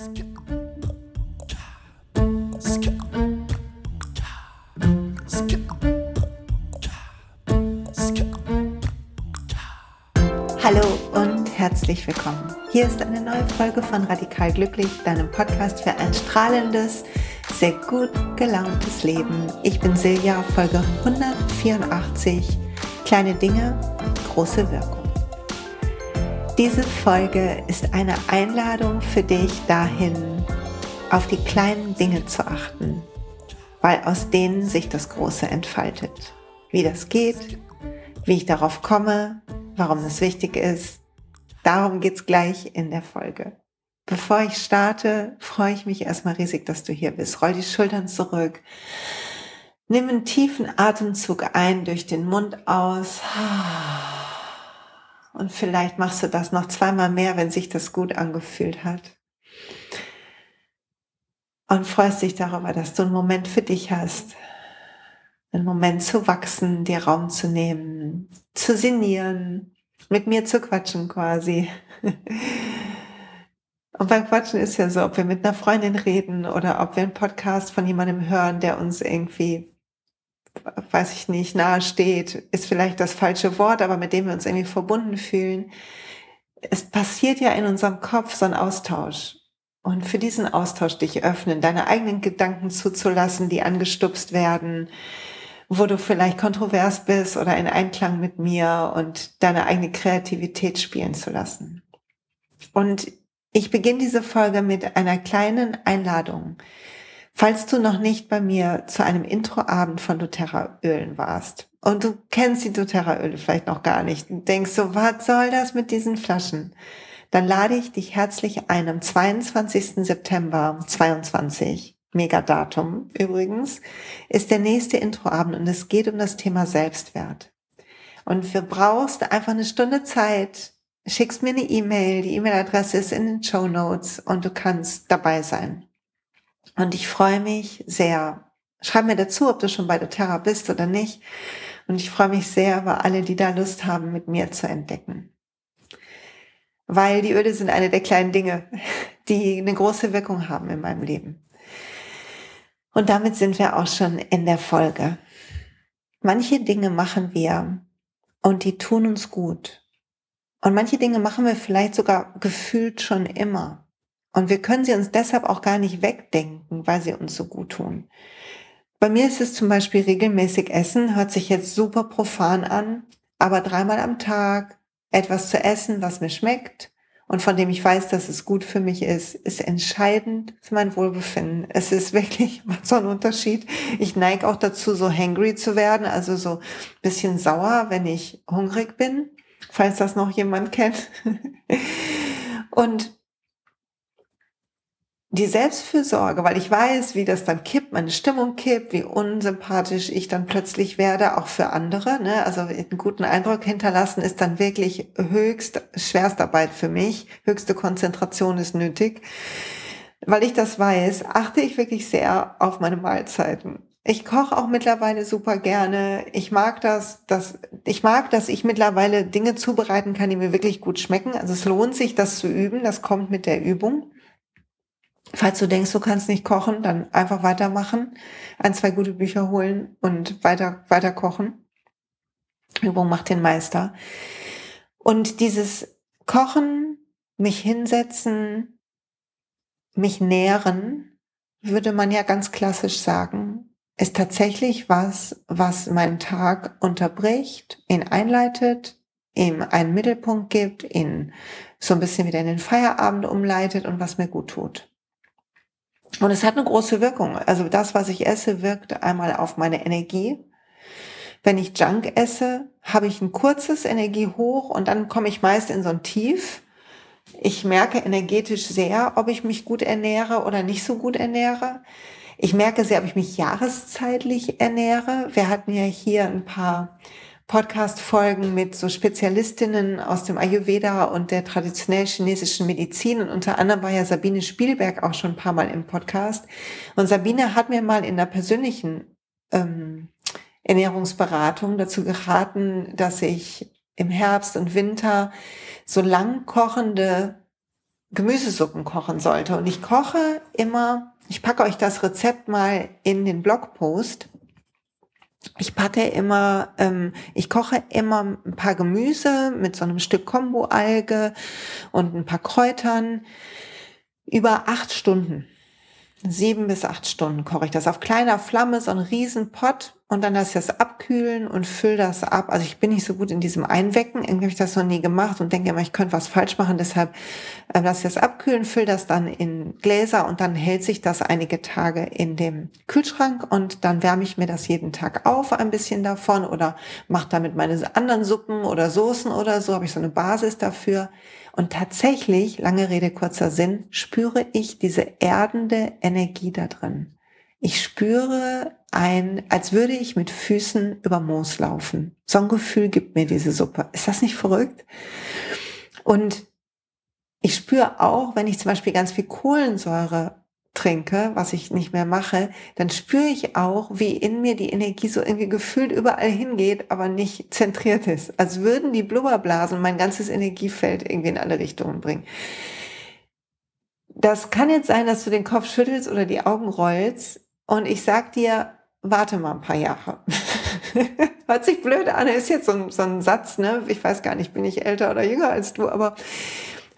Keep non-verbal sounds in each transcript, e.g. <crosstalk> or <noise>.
Hallo und herzlich willkommen. Hier ist eine neue Folge von Radikal Glücklich, deinem Podcast für ein strahlendes, sehr gut gelauntes Leben. Ich bin Silja, Folge 184. Kleine Dinge, große Wirkung. Diese Folge ist eine Einladung für dich dahin, auf die kleinen Dinge zu achten, weil aus denen sich das Große entfaltet. Wie das geht, wie ich darauf komme, warum es wichtig ist, darum geht's gleich in der Folge. Bevor ich starte, freue ich mich erstmal riesig, dass du hier bist. Roll die Schultern zurück. Nimm einen tiefen Atemzug ein durch den Mund aus. Und vielleicht machst du das noch zweimal mehr, wenn sich das gut angefühlt hat. Und freust dich darüber, dass du einen Moment für dich hast. Einen Moment zu wachsen, dir Raum zu nehmen, zu sinnieren, mit mir zu quatschen quasi. <laughs> Und beim Quatschen ist ja so, ob wir mit einer Freundin reden oder ob wir einen Podcast von jemandem hören, der uns irgendwie weiß ich nicht, nahe steht, ist vielleicht das falsche Wort, aber mit dem wir uns irgendwie verbunden fühlen. Es passiert ja in unserem Kopf so ein Austausch. Und für diesen Austausch dich öffnen, deine eigenen Gedanken zuzulassen, die angestupst werden, wo du vielleicht kontrovers bist oder in Einklang mit mir und deine eigene Kreativität spielen zu lassen. Und ich beginne diese Folge mit einer kleinen Einladung. Falls du noch nicht bei mir zu einem Introabend von doTERRA-Ölen warst und du kennst die doTERRA-Öle vielleicht noch gar nicht und denkst so, was soll das mit diesen Flaschen? Dann lade ich dich herzlich ein am 22. September 22. Megadatum übrigens, ist der nächste Introabend und es geht um das Thema Selbstwert. Und du brauchst einfach eine Stunde Zeit, schickst mir eine E-Mail, die E-Mail-Adresse ist in den Show Notes und du kannst dabei sein. Und ich freue mich sehr. Schreib mir dazu, ob du schon bei der Terra bist oder nicht. Und ich freue mich sehr über alle, die da Lust haben, mit mir zu entdecken. Weil die Öle sind eine der kleinen Dinge, <laughs> die eine große Wirkung haben in meinem Leben. Und damit sind wir auch schon in der Folge. Manche Dinge machen wir und die tun uns gut. Und manche Dinge machen wir vielleicht sogar gefühlt schon immer. Und wir können sie uns deshalb auch gar nicht wegdenken, weil sie uns so gut tun. Bei mir ist es zum Beispiel regelmäßig Essen, hört sich jetzt super profan an, aber dreimal am Tag etwas zu essen, was mir schmeckt und von dem ich weiß, dass es gut für mich ist, ist entscheidend für mein Wohlbefinden. Es ist <laughs> wirklich so ein Unterschied. Ich neige auch dazu, so hangry zu werden, also so bisschen sauer, wenn ich hungrig bin, falls das noch jemand kennt. <laughs> und die Selbstfürsorge, weil ich weiß, wie das dann kippt, meine Stimmung kippt, wie unsympathisch ich dann plötzlich werde, auch für andere. Ne? Also einen guten Eindruck hinterlassen ist dann wirklich höchst Schwerstarbeit für mich. Höchste Konzentration ist nötig. Weil ich das weiß, achte ich wirklich sehr auf meine Mahlzeiten. Ich koche auch mittlerweile super gerne. Ich mag das, dass ich mag, dass ich mittlerweile Dinge zubereiten kann, die mir wirklich gut schmecken. Also es lohnt sich, das zu üben. Das kommt mit der Übung. Falls du denkst, du kannst nicht kochen, dann einfach weitermachen, ein, zwei gute Bücher holen und weiter, weiter kochen. Übung macht den Meister. Und dieses Kochen, mich hinsetzen, mich nähren, würde man ja ganz klassisch sagen, ist tatsächlich was, was meinen Tag unterbricht, ihn einleitet, ihm einen Mittelpunkt gibt, ihn so ein bisschen wieder in den Feierabend umleitet und was mir gut tut. Und es hat eine große Wirkung. Also das, was ich esse, wirkt einmal auf meine Energie. Wenn ich Junk esse, habe ich ein kurzes Energiehoch und dann komme ich meist in so ein Tief. Ich merke energetisch sehr, ob ich mich gut ernähre oder nicht so gut ernähre. Ich merke sehr, ob ich mich jahreszeitlich ernähre. Wir hatten ja hier ein paar Podcast-Folgen mit so Spezialistinnen aus dem Ayurveda und der traditionell chinesischen Medizin. Und unter anderem war ja Sabine Spielberg auch schon ein paar Mal im Podcast. Und Sabine hat mir mal in der persönlichen ähm, Ernährungsberatung dazu geraten, dass ich im Herbst und Winter so lang kochende Gemüsesuppen kochen sollte. Und ich koche immer, ich packe euch das Rezept mal in den Blogpost. Ich packe immer, ähm, ich koche immer ein paar Gemüse mit so einem Stück Kombo-Alge und ein paar Kräutern über acht Stunden. Sieben bis acht Stunden koche ich das auf kleiner Flamme, so ein Riesenpott und dann lasse ich das abkühlen und fülle das ab. Also ich bin nicht so gut in diesem Einwecken. Irgendwie habe ich das noch nie gemacht und denke immer, ich könnte was falsch machen. Deshalb äh, lasse ich das abkühlen, fülle das dann in Gläser und dann hält sich das einige Tage in dem Kühlschrank und dann wärme ich mir das jeden Tag auf, ein bisschen davon oder mache damit meine anderen Suppen oder Soßen oder so. Habe ich so eine Basis dafür. Und tatsächlich, lange Rede, kurzer Sinn, spüre ich diese erdende Energie da drin. Ich spüre ein, als würde ich mit Füßen über Moos laufen. So ein Gefühl gibt mir diese Suppe. Ist das nicht verrückt? Und ich spüre auch, wenn ich zum Beispiel ganz viel Kohlensäure trinke, was ich nicht mehr mache, dann spüre ich auch, wie in mir die Energie so irgendwie gefühlt überall hingeht, aber nicht zentriert ist. Als würden die Blubberblasen mein ganzes Energiefeld irgendwie in alle Richtungen bringen. Das kann jetzt sein, dass du den Kopf schüttelst oder die Augen rollst. Und ich sag dir, warte mal ein paar Jahre. <laughs> Hört sich blöd an, ist jetzt so ein, so ein Satz, ne? Ich weiß gar nicht, bin ich älter oder jünger als du, aber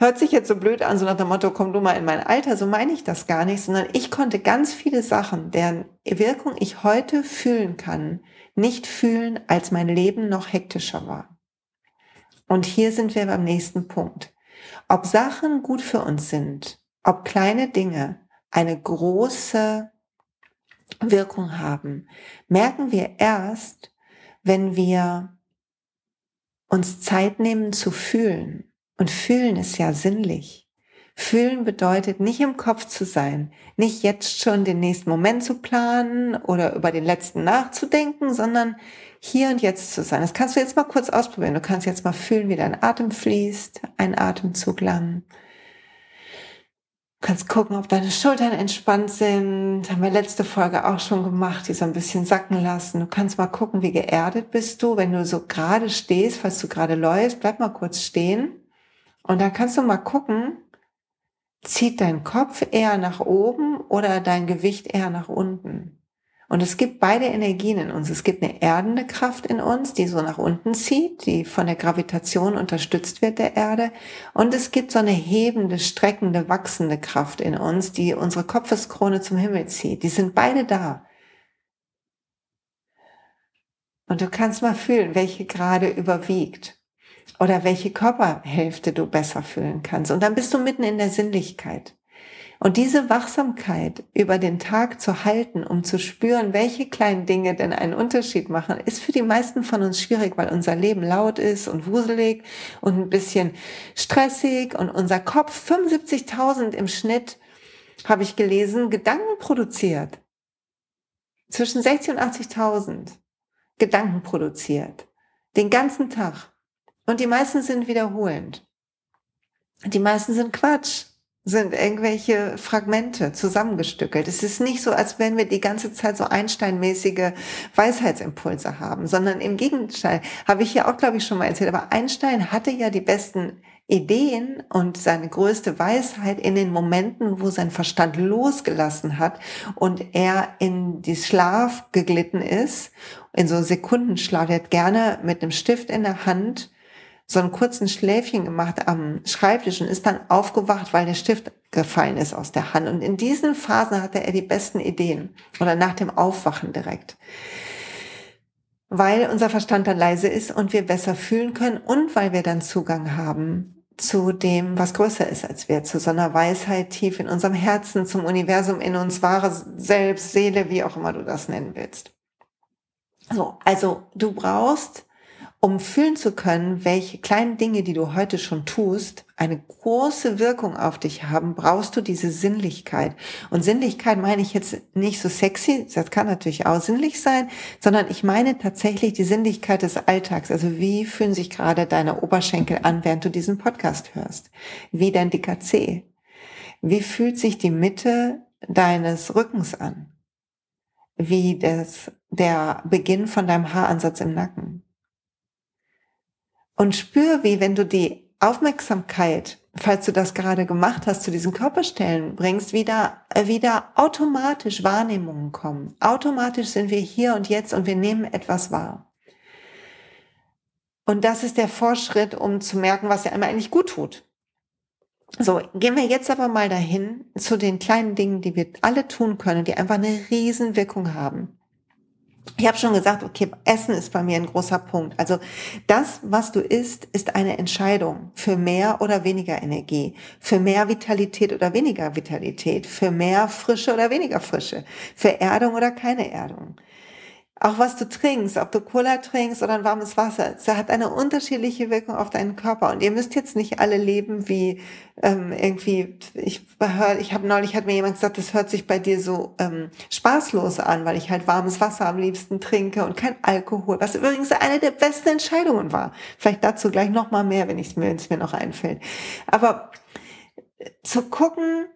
hört sich jetzt so blöd an, so nach dem Motto, komm du mal in mein Alter, so meine ich das gar nicht, sondern ich konnte ganz viele Sachen, deren Wirkung ich heute fühlen kann, nicht fühlen, als mein Leben noch hektischer war. Und hier sind wir beim nächsten Punkt. Ob Sachen gut für uns sind, ob kleine Dinge eine große Wirkung haben, merken wir erst, wenn wir uns Zeit nehmen zu fühlen. Und fühlen ist ja sinnlich. Fühlen bedeutet nicht im Kopf zu sein, nicht jetzt schon den nächsten Moment zu planen oder über den letzten nachzudenken, sondern hier und jetzt zu sein. Das kannst du jetzt mal kurz ausprobieren. Du kannst jetzt mal fühlen, wie dein Atem fließt, ein Atemzug lang kannst gucken, ob deine Schultern entspannt sind. Haben wir letzte Folge auch schon gemacht, die so ein bisschen sacken lassen. Du kannst mal gucken, wie geerdet bist du. Wenn du so gerade stehst, falls du gerade läufst, bleib mal kurz stehen. Und dann kannst du mal gucken, zieht dein Kopf eher nach oben oder dein Gewicht eher nach unten? Und es gibt beide Energien in uns. Es gibt eine erdende Kraft in uns, die so nach unten zieht, die von der Gravitation unterstützt wird der Erde. Und es gibt so eine hebende, streckende, wachsende Kraft in uns, die unsere Kopfeskrone zum Himmel zieht. Die sind beide da. Und du kannst mal fühlen, welche gerade überwiegt oder welche Körperhälfte du besser fühlen kannst. Und dann bist du mitten in der Sinnlichkeit. Und diese Wachsamkeit über den Tag zu halten, um zu spüren, welche kleinen Dinge denn einen Unterschied machen, ist für die meisten von uns schwierig, weil unser Leben laut ist und wuselig und ein bisschen stressig und unser Kopf 75.000 im Schnitt, habe ich gelesen, Gedanken produziert. Zwischen 60 und 80.000 Gedanken produziert. Den ganzen Tag. Und die meisten sind wiederholend. Die meisten sind Quatsch sind irgendwelche Fragmente zusammengestückelt. Es ist nicht so, als wenn wir die ganze Zeit so Einstein-mäßige Weisheitsimpulse haben, sondern im Gegenteil, habe ich ja auch, glaube ich, schon mal erzählt, aber Einstein hatte ja die besten Ideen und seine größte Weisheit in den Momenten, wo sein Verstand losgelassen hat und er in die Schlaf geglitten ist, in so Sekundenschlaf. Er hat gerne mit einem Stift in der Hand so einen kurzen Schläfchen gemacht am Schreibtisch und ist dann aufgewacht, weil der Stift gefallen ist aus der Hand. Und in diesen Phasen hatte er die besten Ideen oder nach dem Aufwachen direkt. Weil unser Verstand dann leise ist und wir besser fühlen können und weil wir dann Zugang haben zu dem, was größer ist als wir, zu so einer Weisheit tief in unserem Herzen, zum Universum in uns, wahre Selbst, Seele, wie auch immer du das nennen willst. So, also du brauchst um fühlen zu können, welche kleinen Dinge, die du heute schon tust, eine große Wirkung auf dich haben, brauchst du diese Sinnlichkeit. Und Sinnlichkeit meine ich jetzt nicht so sexy, das kann natürlich auch sinnlich sein, sondern ich meine tatsächlich die Sinnlichkeit des Alltags. Also wie fühlen sich gerade deine Oberschenkel an, während du diesen Podcast hörst? Wie dein dicker Zeh? Wie fühlt sich die Mitte deines Rückens an? Wie das, der Beginn von deinem Haaransatz im Nacken? Und spür, wie wenn du die Aufmerksamkeit falls du das gerade gemacht hast, zu diesen Körperstellen bringst, wieder, äh, wieder automatisch Wahrnehmungen kommen. Automatisch sind wir hier und jetzt und wir nehmen etwas wahr. Und das ist der Vorschritt, um zu merken, was dir einmal eigentlich gut tut. So, gehen wir jetzt aber mal dahin zu den kleinen Dingen, die wir alle tun können, die einfach eine Riesenwirkung haben. Ich habe schon gesagt, okay, Essen ist bei mir ein großer Punkt. Also das, was du isst, ist eine Entscheidung für mehr oder weniger Energie, für mehr Vitalität oder weniger Vitalität, für mehr Frische oder weniger Frische, für Erdung oder keine Erdung. Auch was du trinkst, ob du Cola trinkst oder ein warmes Wasser, es hat eine unterschiedliche Wirkung auf deinen Körper. Und ihr müsst jetzt nicht alle leben wie ähm, irgendwie, ich hör, ich habe neulich hat mir jemand gesagt, das hört sich bei dir so ähm, spaßlos an, weil ich halt warmes Wasser am liebsten trinke und kein Alkohol, was übrigens eine der besten Entscheidungen war. Vielleicht dazu gleich noch mal mehr, wenn es mir, mir noch einfällt. Aber äh, zu gucken,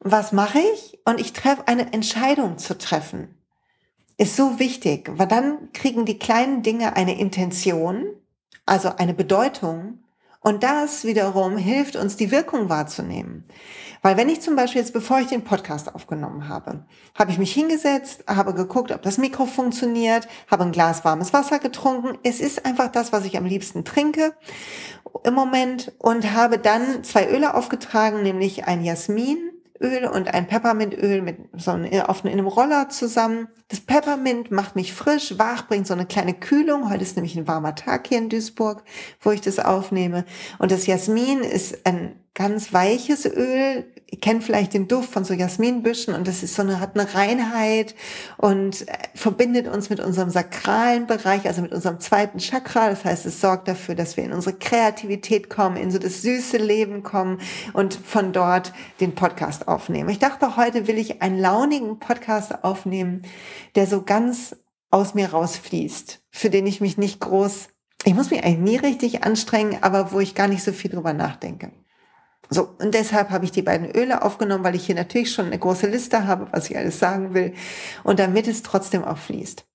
was mache ich? Und ich treffe eine Entscheidung zu treffen ist so wichtig, weil dann kriegen die kleinen Dinge eine Intention, also eine Bedeutung. Und das wiederum hilft uns, die Wirkung wahrzunehmen. Weil wenn ich zum Beispiel jetzt, bevor ich den Podcast aufgenommen habe, habe ich mich hingesetzt, habe geguckt, ob das Mikro funktioniert, habe ein Glas warmes Wasser getrunken. Es ist einfach das, was ich am liebsten trinke im Moment und habe dann zwei Öle aufgetragen, nämlich ein Jasmin Öl und ein Peppermintöl mit so einem, auf einem Roller zusammen. Das Peppermint macht mich frisch, wach, bringt so eine kleine Kühlung. Heute ist nämlich ein warmer Tag hier in Duisburg, wo ich das aufnehme. Und das Jasmin ist ein ganz weiches Öl. Ihr kennt vielleicht den Duft von so Jasminbüschen und das ist so eine, hat eine Reinheit und äh, verbindet uns mit unserem sakralen Bereich, also mit unserem zweiten Chakra. Das heißt, es sorgt dafür, dass wir in unsere Kreativität kommen, in so das süße Leben kommen und von dort den Podcast aufnehmen. Ich dachte, heute will ich einen launigen Podcast aufnehmen, der so ganz aus mir rausfließt, für den ich mich nicht groß ich muss mich eigentlich nie richtig anstrengen, aber wo ich gar nicht so viel drüber nachdenke. So, und deshalb habe ich die beiden Öle aufgenommen, weil ich hier natürlich schon eine große Liste habe, was ich alles sagen will. Und damit es trotzdem auch fließt.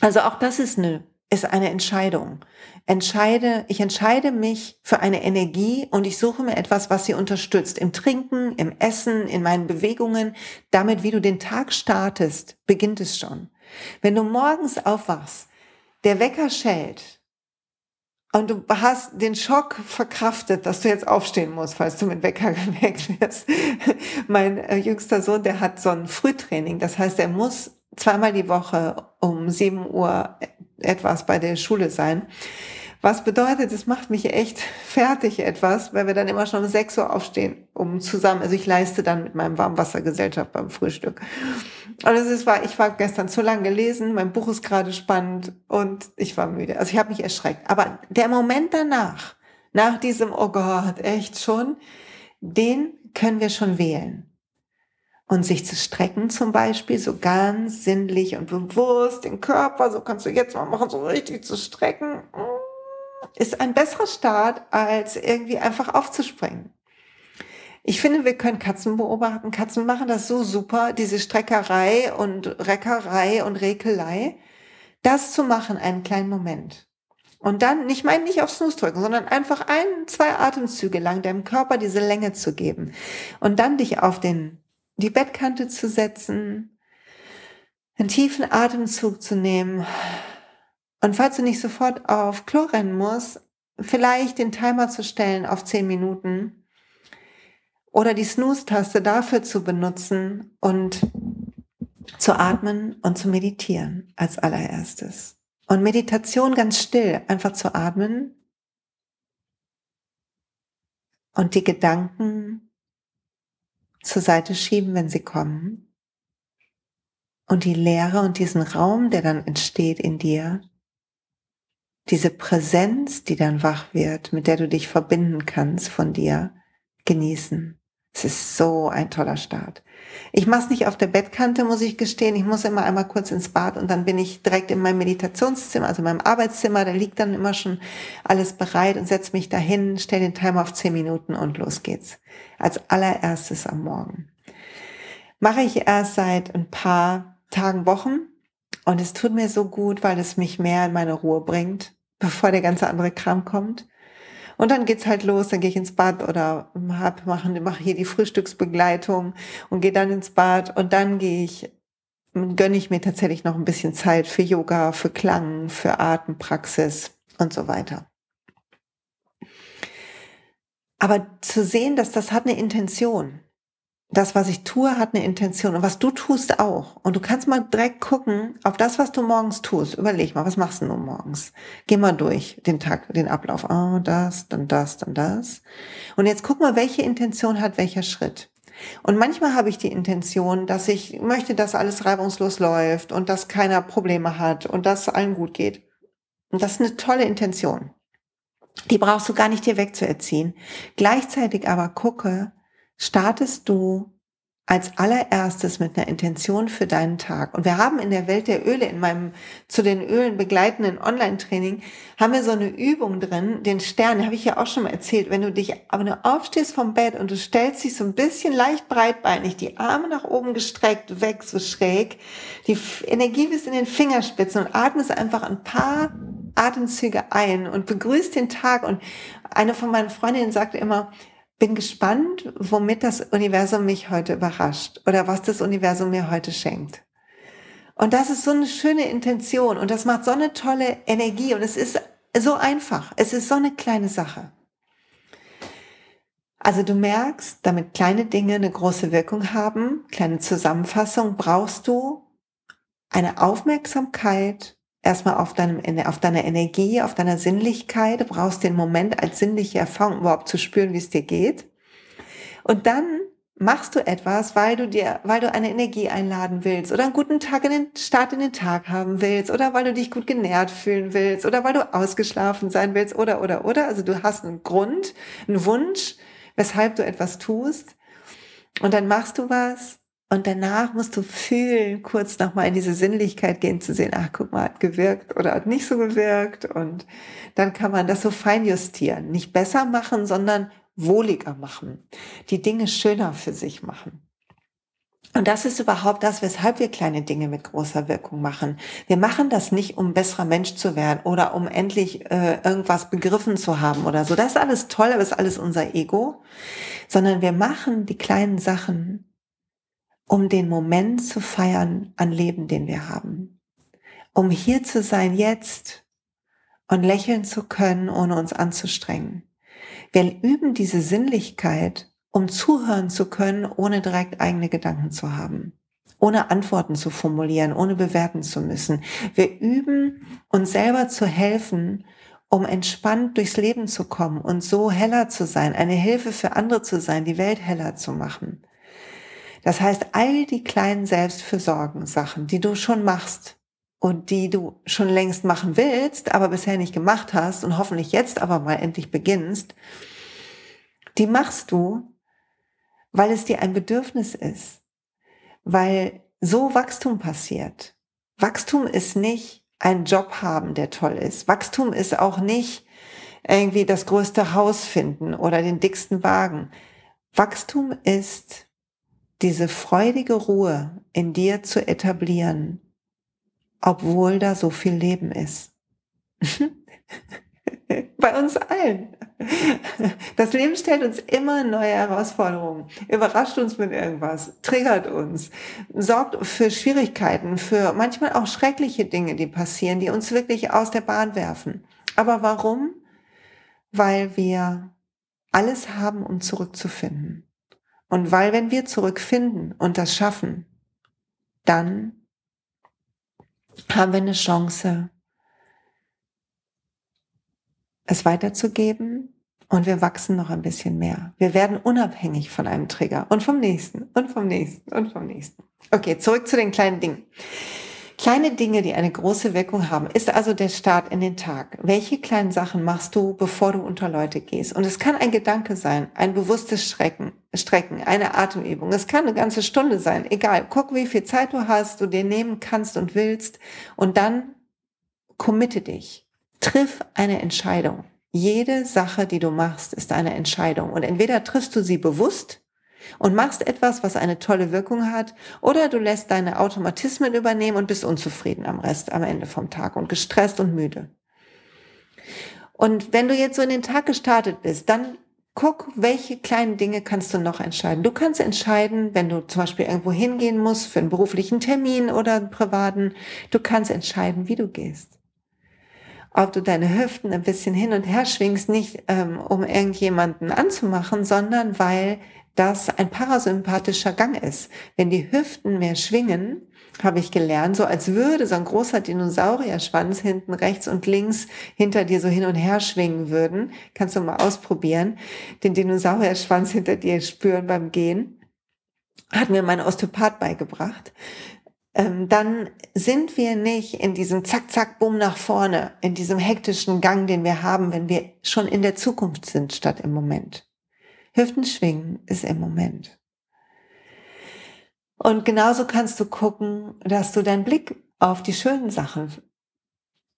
Also auch das ist eine, ist eine Entscheidung. Entscheide, ich entscheide mich für eine Energie und ich suche mir etwas, was sie unterstützt. Im Trinken, im Essen, in meinen Bewegungen. Damit, wie du den Tag startest, beginnt es schon. Wenn du morgens aufwachst, der Wecker schellt und du hast den Schock verkraftet, dass du jetzt aufstehen musst, falls du mit Wecker <laughs> geweckt wirst. mein äh, jüngster Sohn, der hat so ein Frühtraining. Das heißt, er muss zweimal die Woche um sieben Uhr etwas bei der Schule sein. Was bedeutet, es macht mich echt <laughs> fertig etwas, weil wir dann immer schon um sechs Uhr aufstehen, um zusammen, also ich leiste dann mit meinem Warmwassergesellschaft beim Frühstück. Und es ist, war, ich war gestern zu lang gelesen, mein Buch ist gerade spannend und ich war müde. Also ich habe mich erschreckt. Aber der Moment danach, nach diesem, oh Gott, echt schon, den können wir schon wählen. Und sich zu strecken zum Beispiel, so ganz sinnlich und bewusst, den Körper, so kannst du jetzt mal machen, so richtig zu strecken ist ein besserer Start, als irgendwie einfach aufzuspringen. Ich finde, wir können Katzen beobachten. Katzen machen das so super, diese Streckerei und Reckerei und Rekelei. Das zu machen, einen kleinen Moment. Und dann, ich meine nicht auf Snooze drücken, sondern einfach ein, zwei Atemzüge lang deinem Körper diese Länge zu geben. Und dann dich auf den, die Bettkante zu setzen, einen tiefen Atemzug zu nehmen und falls du nicht sofort auf Klo rennen musst, vielleicht den Timer zu stellen auf 10 Minuten oder die Snooze-Taste dafür zu benutzen und zu atmen und zu meditieren als allererstes. Und Meditation ganz still, einfach zu atmen und die Gedanken zur Seite schieben, wenn sie kommen. Und die Leere und diesen Raum, der dann entsteht in dir, diese Präsenz, die dann wach wird, mit der du dich verbinden kannst von dir, genießen. Es ist so ein toller Start. Ich mache es nicht auf der Bettkante, muss ich gestehen. Ich muss immer einmal kurz ins Bad und dann bin ich direkt in meinem Meditationszimmer, also in meinem Arbeitszimmer. Da liegt dann immer schon alles bereit und setze mich dahin, stelle den Timer auf zehn Minuten und los geht's. Als allererstes am Morgen. Mache ich erst seit ein paar Tagen, Wochen und es tut mir so gut, weil es mich mehr in meine Ruhe bringt, <laughs> bevor der ganze andere Kram kommt. Und dann geht's halt los, dann gehe ich ins Bad oder mache mach hier die Frühstücksbegleitung und gehe dann ins Bad und dann gehe ich, gönne ich mir tatsächlich noch ein bisschen Zeit für Yoga, für Klang, für Atempraxis und so weiter. Aber zu sehen, dass das hat eine Intention das, was ich tue, hat eine Intention und was du tust auch. Und du kannst mal direkt gucken auf das, was du morgens tust. Überleg mal, was machst du nun morgens? Geh mal durch den Tag, den Ablauf. Oh, das, dann das, dann das. Und jetzt guck mal, welche Intention hat welcher Schritt. Und manchmal habe ich die Intention, dass ich möchte, dass alles reibungslos läuft und dass keiner Probleme hat und dass allen gut geht. Und das ist eine tolle Intention. Die brauchst du gar nicht dir wegzuerziehen. Gleichzeitig aber gucke, startest du als allererstes mit einer Intention für deinen Tag. Und wir haben in der Welt der Öle, in meinem zu den Ölen begleitenden Online-Training, haben wir so eine Übung drin, den Stern, habe ich ja auch schon mal erzählt, wenn du dich, aber du aufstehst vom Bett und du stellst dich so ein bisschen leicht breitbeinig, die Arme nach oben gestreckt, weg, so schräg, die Energie bis in den Fingerspitzen und atmest einfach ein paar Atemzüge ein und begrüßt den Tag. Und eine von meinen Freundinnen sagte immer, bin gespannt, womit das Universum mich heute überrascht oder was das Universum mir heute schenkt. Und das ist so eine schöne Intention und das macht so eine tolle Energie und es ist so einfach. Es ist so eine kleine Sache. Also du merkst, damit kleine Dinge eine große Wirkung haben, kleine Zusammenfassung, brauchst du eine Aufmerksamkeit erstmal auf, deinem, auf deiner Energie, auf deiner Sinnlichkeit. Du brauchst den Moment als sinnliche Erfahrung überhaupt zu spüren, wie es dir geht. Und dann machst du etwas, weil du dir, weil du eine Energie einladen willst oder einen guten Tag in den Start in den Tag haben willst oder weil du dich gut genährt fühlen willst oder weil du ausgeschlafen sein willst oder oder oder. Also du hast einen Grund, einen Wunsch, weshalb du etwas tust. Und dann machst du was und danach musst du fühlen, kurz nochmal in diese Sinnlichkeit gehen, zu sehen, ach, guck mal, hat gewirkt oder hat nicht so gewirkt. Und dann kann man das so fein justieren. Nicht besser machen, sondern wohliger machen. Die Dinge schöner für sich machen. Und das ist überhaupt das, weshalb wir kleine Dinge mit großer Wirkung machen. Wir machen das nicht, um besserer Mensch zu werden oder um endlich äh, irgendwas begriffen zu haben oder so. Das ist alles toll, aber ist alles unser Ego. Sondern wir machen die kleinen Sachen, um den Moment zu feiern an Leben, den wir haben. Um hier zu sein jetzt und lächeln zu können, ohne uns anzustrengen. Wir üben diese Sinnlichkeit, um zuhören zu können, ohne direkt eigene Gedanken zu haben, ohne Antworten zu formulieren, ohne bewerten zu müssen. Wir üben, uns selber zu helfen, um entspannt durchs Leben zu kommen und so heller zu sein, eine Hilfe für andere zu sein, die Welt heller zu machen. Das heißt, all die kleinen Selbstfürsorgen-Sachen, die du schon machst und die du schon längst machen willst, aber bisher nicht gemacht hast und hoffentlich jetzt aber mal endlich beginnst, die machst du, weil es dir ein Bedürfnis ist, weil so Wachstum passiert. Wachstum ist nicht ein Job haben, der toll ist. Wachstum ist auch nicht irgendwie das größte Haus finden oder den dicksten Wagen. Wachstum ist diese freudige Ruhe in dir zu etablieren, obwohl da so viel Leben ist. <laughs> Bei uns allen. Das Leben stellt uns immer neue Herausforderungen, überrascht uns mit irgendwas, triggert uns, sorgt für Schwierigkeiten, für manchmal auch schreckliche Dinge, die passieren, die uns wirklich aus der Bahn werfen. Aber warum? Weil wir alles haben, um zurückzufinden. Und weil wenn wir zurückfinden und das schaffen, dann haben wir eine Chance, es weiterzugeben und wir wachsen noch ein bisschen mehr. Wir werden unabhängig von einem Trigger und vom nächsten und vom nächsten und vom nächsten. Okay, zurück zu den kleinen Dingen. Kleine Dinge, die eine große Wirkung haben, ist also der Start in den Tag. Welche kleinen Sachen machst du, bevor du unter Leute gehst? Und es kann ein Gedanke sein, ein bewusstes Strecken, Strecken, eine Atemübung. Es kann eine ganze Stunde sein, egal. Guck, wie viel Zeit du hast, du dir nehmen kannst und willst. Und dann committe dich. Triff eine Entscheidung. Jede Sache, die du machst, ist eine Entscheidung. Und entweder triffst du sie bewusst und machst etwas, was eine tolle Wirkung hat, oder du lässt deine Automatismen übernehmen und bist unzufrieden am Rest, am Ende vom Tag und gestresst und müde. Und wenn du jetzt so in den Tag gestartet bist, dann guck, welche kleinen Dinge kannst du noch entscheiden. Du kannst entscheiden, wenn du zum Beispiel irgendwo hingehen musst für einen beruflichen Termin oder einen privaten, du kannst entscheiden, wie du gehst. Ob du deine Hüften ein bisschen hin und her schwingst, nicht ähm, um irgendjemanden anzumachen, sondern weil das ein parasympathischer Gang ist. Wenn die Hüften mehr schwingen, habe ich gelernt, so als würde so ein großer Dinosaurierschwanz hinten rechts und links hinter dir so hin und her schwingen würden. Kannst du mal ausprobieren, den Dinosaurierschwanz hinter dir spüren beim Gehen. Hat mir mein Osteopath beigebracht. Ähm, dann sind wir nicht in diesem Zack, Zack, Bumm nach vorne, in diesem hektischen Gang, den wir haben, wenn wir schon in der Zukunft sind, statt im Moment. Hüften schwingen ist im Moment. Und genauso kannst du gucken, dass du deinen Blick auf die schönen Sachen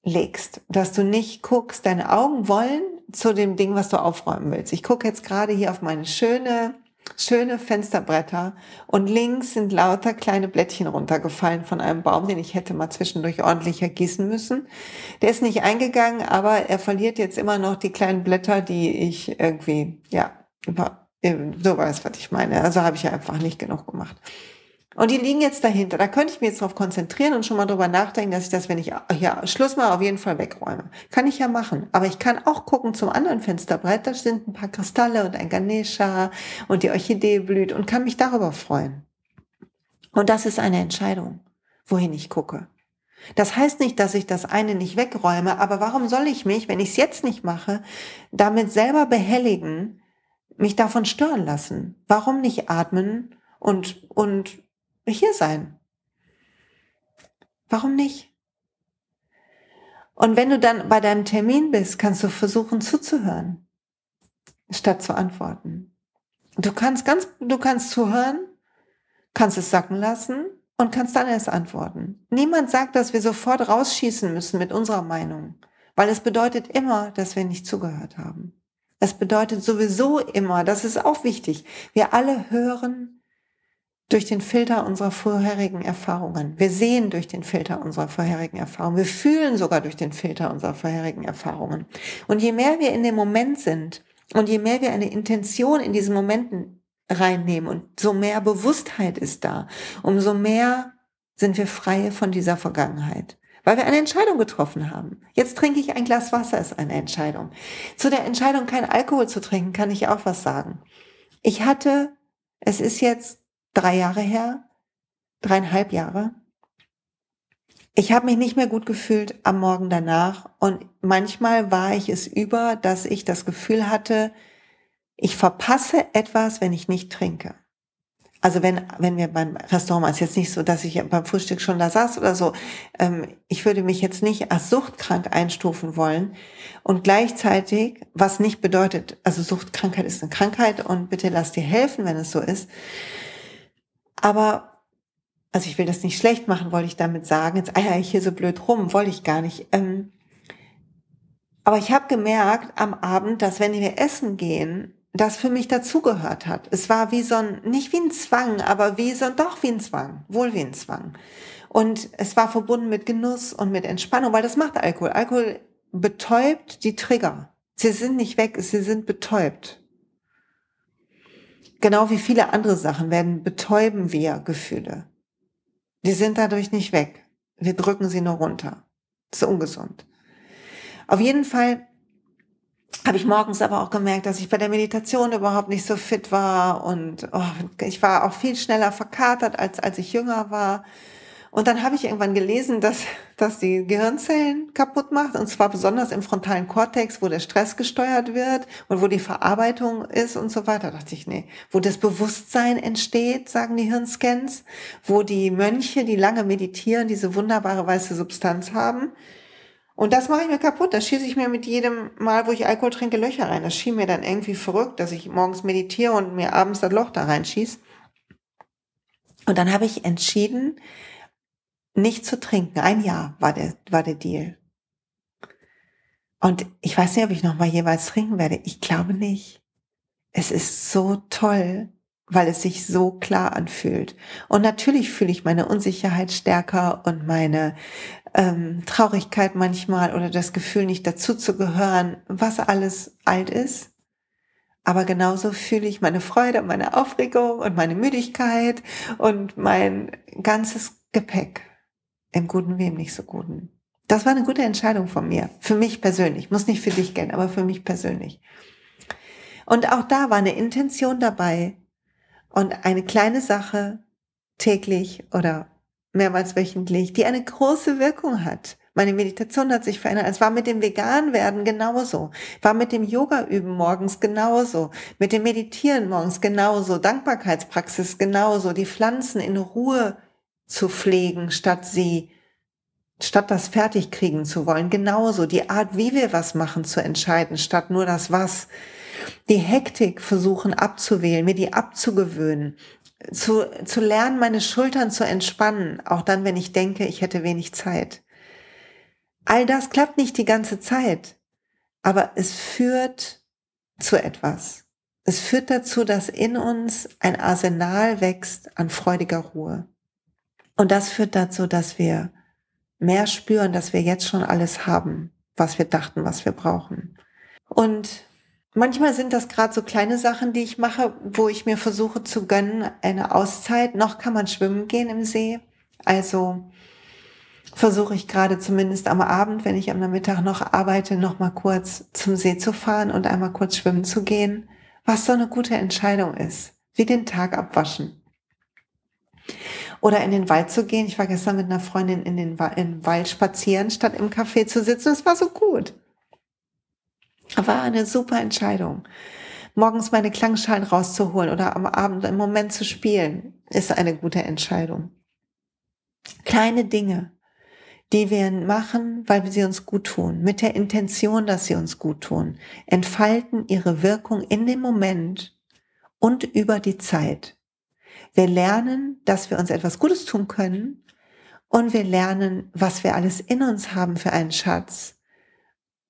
legst, dass du nicht guckst, deine Augen wollen zu dem Ding, was du aufräumen willst. Ich gucke jetzt gerade hier auf meine schöne, schöne Fensterbretter und links sind lauter kleine Blättchen runtergefallen von einem Baum, den ich hätte mal zwischendurch ordentlicher gießen müssen. Der ist nicht eingegangen, aber er verliert jetzt immer noch die kleinen Blätter, die ich irgendwie, ja, so weiß, was ich meine. Also habe ich ja einfach nicht genug gemacht. Und die liegen jetzt dahinter. Da könnte ich mir jetzt darauf konzentrieren und schon mal drüber nachdenken, dass ich das, wenn ich ja Schluss mal auf jeden Fall wegräume. Kann ich ja machen. Aber ich kann auch gucken zum anderen Fensterbrett. Da sind ein paar Kristalle und ein Ganesha und die Orchidee blüht und kann mich darüber freuen. Und das ist eine Entscheidung, wohin ich gucke. Das heißt nicht, dass ich das eine nicht wegräume, aber warum soll ich mich, wenn ich es jetzt nicht mache, damit selber behelligen, mich davon stören lassen? Warum nicht atmen und, und hier sein. Warum nicht? Und wenn du dann bei deinem Termin bist, kannst du versuchen zuzuhören, statt zu antworten. Du kannst ganz, du kannst zuhören, kannst es sacken lassen und kannst dann erst antworten. Niemand sagt, dass wir sofort rausschießen müssen mit unserer Meinung, weil es bedeutet immer, dass wir nicht zugehört haben. Es bedeutet sowieso immer, das ist auch wichtig, wir alle hören durch den Filter unserer vorherigen Erfahrungen. Wir sehen durch den Filter unserer vorherigen Erfahrungen. Wir fühlen sogar durch den Filter unserer vorherigen Erfahrungen. Und je mehr wir in dem Moment sind und je mehr wir eine Intention in diesen Momenten reinnehmen und so mehr Bewusstheit ist da, umso mehr sind wir frei von dieser Vergangenheit. Weil wir eine Entscheidung getroffen haben. Jetzt trinke ich ein Glas Wasser, ist eine Entscheidung. Zu der Entscheidung, kein Alkohol zu trinken, kann ich auch was sagen. Ich hatte, es ist jetzt drei Jahre her, dreieinhalb Jahre. Ich habe mich nicht mehr gut gefühlt am Morgen danach und manchmal war ich es über, dass ich das Gefühl hatte, ich verpasse etwas, wenn ich nicht trinke. Also wenn, wenn wir beim Restaurant, ist jetzt nicht so, dass ich beim Frühstück schon da saß oder so. Ähm, ich würde mich jetzt nicht als suchtkrank einstufen wollen. Und gleichzeitig, was nicht bedeutet, also Suchtkrankheit ist eine Krankheit und bitte lass dir helfen, wenn es so ist. Aber, also ich will das nicht schlecht machen, wollte ich damit sagen. Jetzt eier ich hier so blöd rum, wollte ich gar nicht. Ähm, aber ich habe gemerkt am Abend, dass wenn wir essen gehen, das für mich dazugehört hat. Es war wie so ein, nicht wie ein Zwang, aber wie so, doch wie ein Zwang, wohl wie ein Zwang. Und es war verbunden mit Genuss und mit Entspannung, weil das macht Alkohol. Alkohol betäubt die Trigger. Sie sind nicht weg, sie sind betäubt genau wie viele andere Sachen werden betäuben wir Gefühle. Die sind dadurch nicht weg. Wir drücken sie nur runter. Das ist ungesund. Auf jeden Fall habe ich morgens aber auch gemerkt, dass ich bei der Meditation überhaupt nicht so fit war und oh, ich war auch viel schneller verkatert, als als ich jünger war. Und dann habe ich irgendwann gelesen, dass, dass die Gehirnzellen kaputt macht, und zwar besonders im frontalen Kortex, wo der Stress gesteuert wird und wo die Verarbeitung ist und so weiter. Da dachte ich, nee, wo das Bewusstsein entsteht, sagen die Hirnscans, wo die Mönche, die lange meditieren, diese wunderbare weiße Substanz haben. Und das mache ich mir kaputt. Das schieße ich mir mit jedem Mal, wo ich Alkohol trinke, Löcher rein. Das schien mir dann irgendwie verrückt, dass ich morgens meditiere und mir abends das Loch da reinschieße. Und dann habe ich entschieden, nicht zu trinken. Ein Jahr war der, war der Deal. Und ich weiß nicht, ob ich noch mal jeweils trinken werde. Ich glaube nicht. Es ist so toll, weil es sich so klar anfühlt. Und natürlich fühle ich meine Unsicherheit stärker und meine ähm, Traurigkeit manchmal oder das Gefühl, nicht dazu zu gehören, was alles alt ist. Aber genauso fühle ich meine Freude, meine Aufregung und meine Müdigkeit und mein ganzes Gepäck. Im Guten wie im nicht so Guten. Das war eine gute Entscheidung von mir. Für mich persönlich. Muss nicht für dich gehen, aber für mich persönlich. Und auch da war eine Intention dabei, und eine kleine Sache täglich oder mehrmals wöchentlich, die eine große Wirkung hat. Meine Meditation hat sich verändert. Es war mit dem Veganwerden genauso. War mit dem Yoga üben morgens genauso. Mit dem Meditieren morgens genauso. Dankbarkeitspraxis genauso. Die Pflanzen in Ruhe zu pflegen, statt sie, statt das fertig kriegen zu wollen. Genauso. Die Art, wie wir was machen, zu entscheiden, statt nur das was die Hektik versuchen abzuwählen, mir die abzugewöhnen, zu, zu lernen, meine Schultern zu entspannen, auch dann, wenn ich denke, ich hätte wenig Zeit. All das klappt nicht die ganze Zeit, aber es führt zu etwas. Es führt dazu, dass in uns ein Arsenal wächst an freudiger Ruhe. Und das führt dazu, dass wir mehr spüren, dass wir jetzt schon alles haben, was wir dachten, was wir brauchen. Und Manchmal sind das gerade so kleine Sachen, die ich mache, wo ich mir versuche zu gönnen, eine Auszeit. Noch kann man schwimmen gehen im See. Also versuche ich gerade zumindest am Abend, wenn ich am Nachmittag noch arbeite, noch mal kurz zum See zu fahren und einmal kurz schwimmen zu gehen, was so eine gute Entscheidung ist. Wie den Tag abwaschen. Oder in den Wald zu gehen. Ich war gestern mit einer Freundin in den Wald spazieren, statt im Café zu sitzen. Es war so gut. War eine super Entscheidung. Morgens meine Klangschalen rauszuholen oder am Abend im Moment zu spielen, ist eine gute Entscheidung. Kleine Dinge, die wir machen, weil sie uns gut tun, mit der Intention, dass sie uns gut tun, entfalten ihre Wirkung in dem Moment und über die Zeit. Wir lernen, dass wir uns etwas Gutes tun können und wir lernen, was wir alles in uns haben für einen Schatz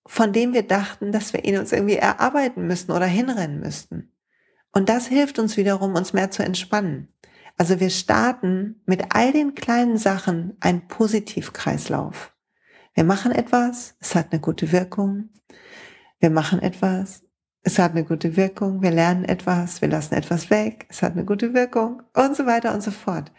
von dem wir dachten, dass wir ihn uns irgendwie erarbeiten müssten oder hinrennen müssten. Und das hilft uns wiederum, uns mehr zu entspannen. Also wir starten mit all den kleinen Sachen einen Positivkreislauf. Wir machen etwas, es hat eine gute Wirkung. Wir machen etwas, es hat eine gute Wirkung. Wir lernen etwas, wir lassen etwas weg, es hat eine gute Wirkung und so weiter und so fort.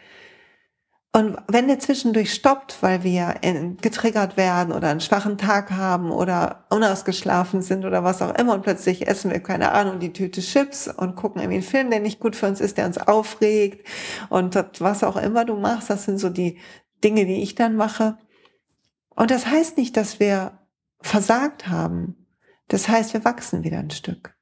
Und wenn der zwischendurch stoppt, weil wir getriggert werden oder einen schwachen Tag haben oder unausgeschlafen sind oder was auch immer und plötzlich essen wir, keine Ahnung, die Tüte Chips und gucken irgendwie einen Film, der nicht gut für uns ist, der uns aufregt und was auch immer du machst, das sind so die Dinge, die ich dann mache. Und das heißt nicht, dass wir versagt haben. Das heißt, wir wachsen wieder ein Stück.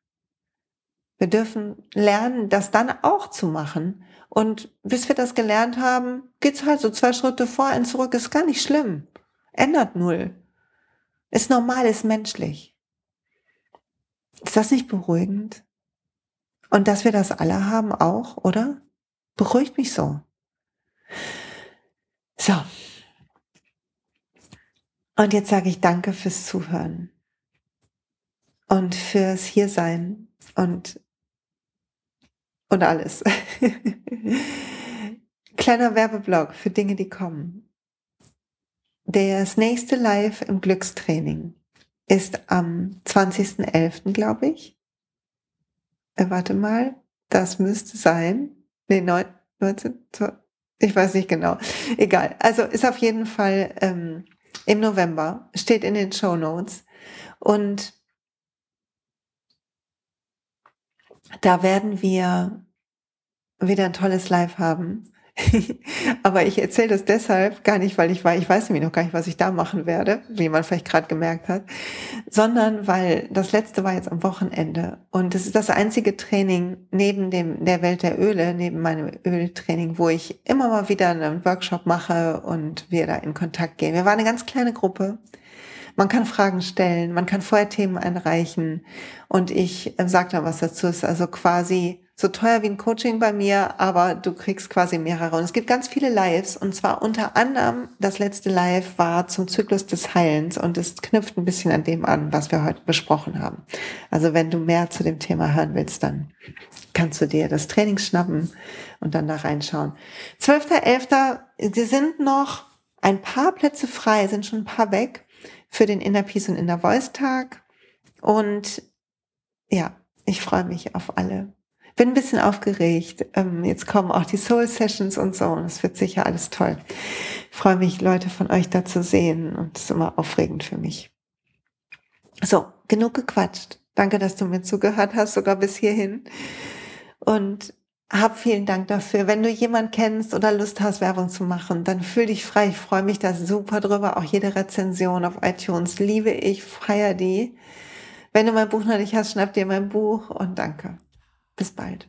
Wir dürfen lernen, das dann auch zu machen und bis wir das gelernt haben, geht's halt so zwei Schritte vor, ein zurück, ist gar nicht schlimm. Ändert null. Ist normal, ist menschlich. Ist das nicht beruhigend? Und dass wir das alle haben auch, oder? Beruhigt mich so. So. Und jetzt sage ich danke fürs Zuhören und fürs Hiersein und und alles. <laughs> Kleiner Werbeblock für Dinge, die kommen. Das nächste Live im Glückstraining ist am 20.11., glaube ich. Äh, warte mal, das müsste sein. Nee, 19, ich weiß nicht genau. Egal. Also ist auf jeden Fall ähm, im November, steht in den Show Notes. Und da werden wir wieder ein tolles Live haben. <laughs> Aber ich erzähle das deshalb gar nicht, weil ich weiß, ich weiß nämlich noch gar nicht, was ich da machen werde, wie man vielleicht gerade gemerkt hat, sondern weil das letzte war jetzt am Wochenende und es ist das einzige Training neben dem der Welt der Öle, neben meinem Öltraining, wo ich immer mal wieder einen Workshop mache und wir da in Kontakt gehen. Wir waren eine ganz kleine Gruppe. Man kann Fragen stellen, man kann vorher Themen einreichen und ich äh, sage da was dazu. Es ist also quasi so teuer wie ein Coaching bei mir, aber du kriegst quasi mehrere. Und es gibt ganz viele Lives und zwar unter anderem das letzte Live war zum Zyklus des Heilens und es knüpft ein bisschen an dem an, was wir heute besprochen haben. Also wenn du mehr zu dem Thema hören willst, dann kannst du dir das Training schnappen und dann da reinschauen. 12.11. Sie sind noch ein paar Plätze frei, sind schon ein paar weg für den Inner Peace und Inner Voice Tag. Und ja, ich freue mich auf alle bin ein bisschen aufgeregt. Ähm, jetzt kommen auch die Soul Sessions und so und es wird sicher alles toll. Ich freue mich, Leute von euch da zu sehen und es ist immer aufregend für mich. So, genug gequatscht. Danke, dass du mir zugehört hast, sogar bis hierhin. Und hab vielen Dank dafür. Wenn du jemand kennst oder Lust hast, Werbung zu machen, dann fühl dich frei. Ich freue mich da super drüber. Auch jede Rezension auf iTunes liebe ich, feier die. Wenn du mein Buch noch nicht hast, schnapp dir mein Buch und danke. Bis bald.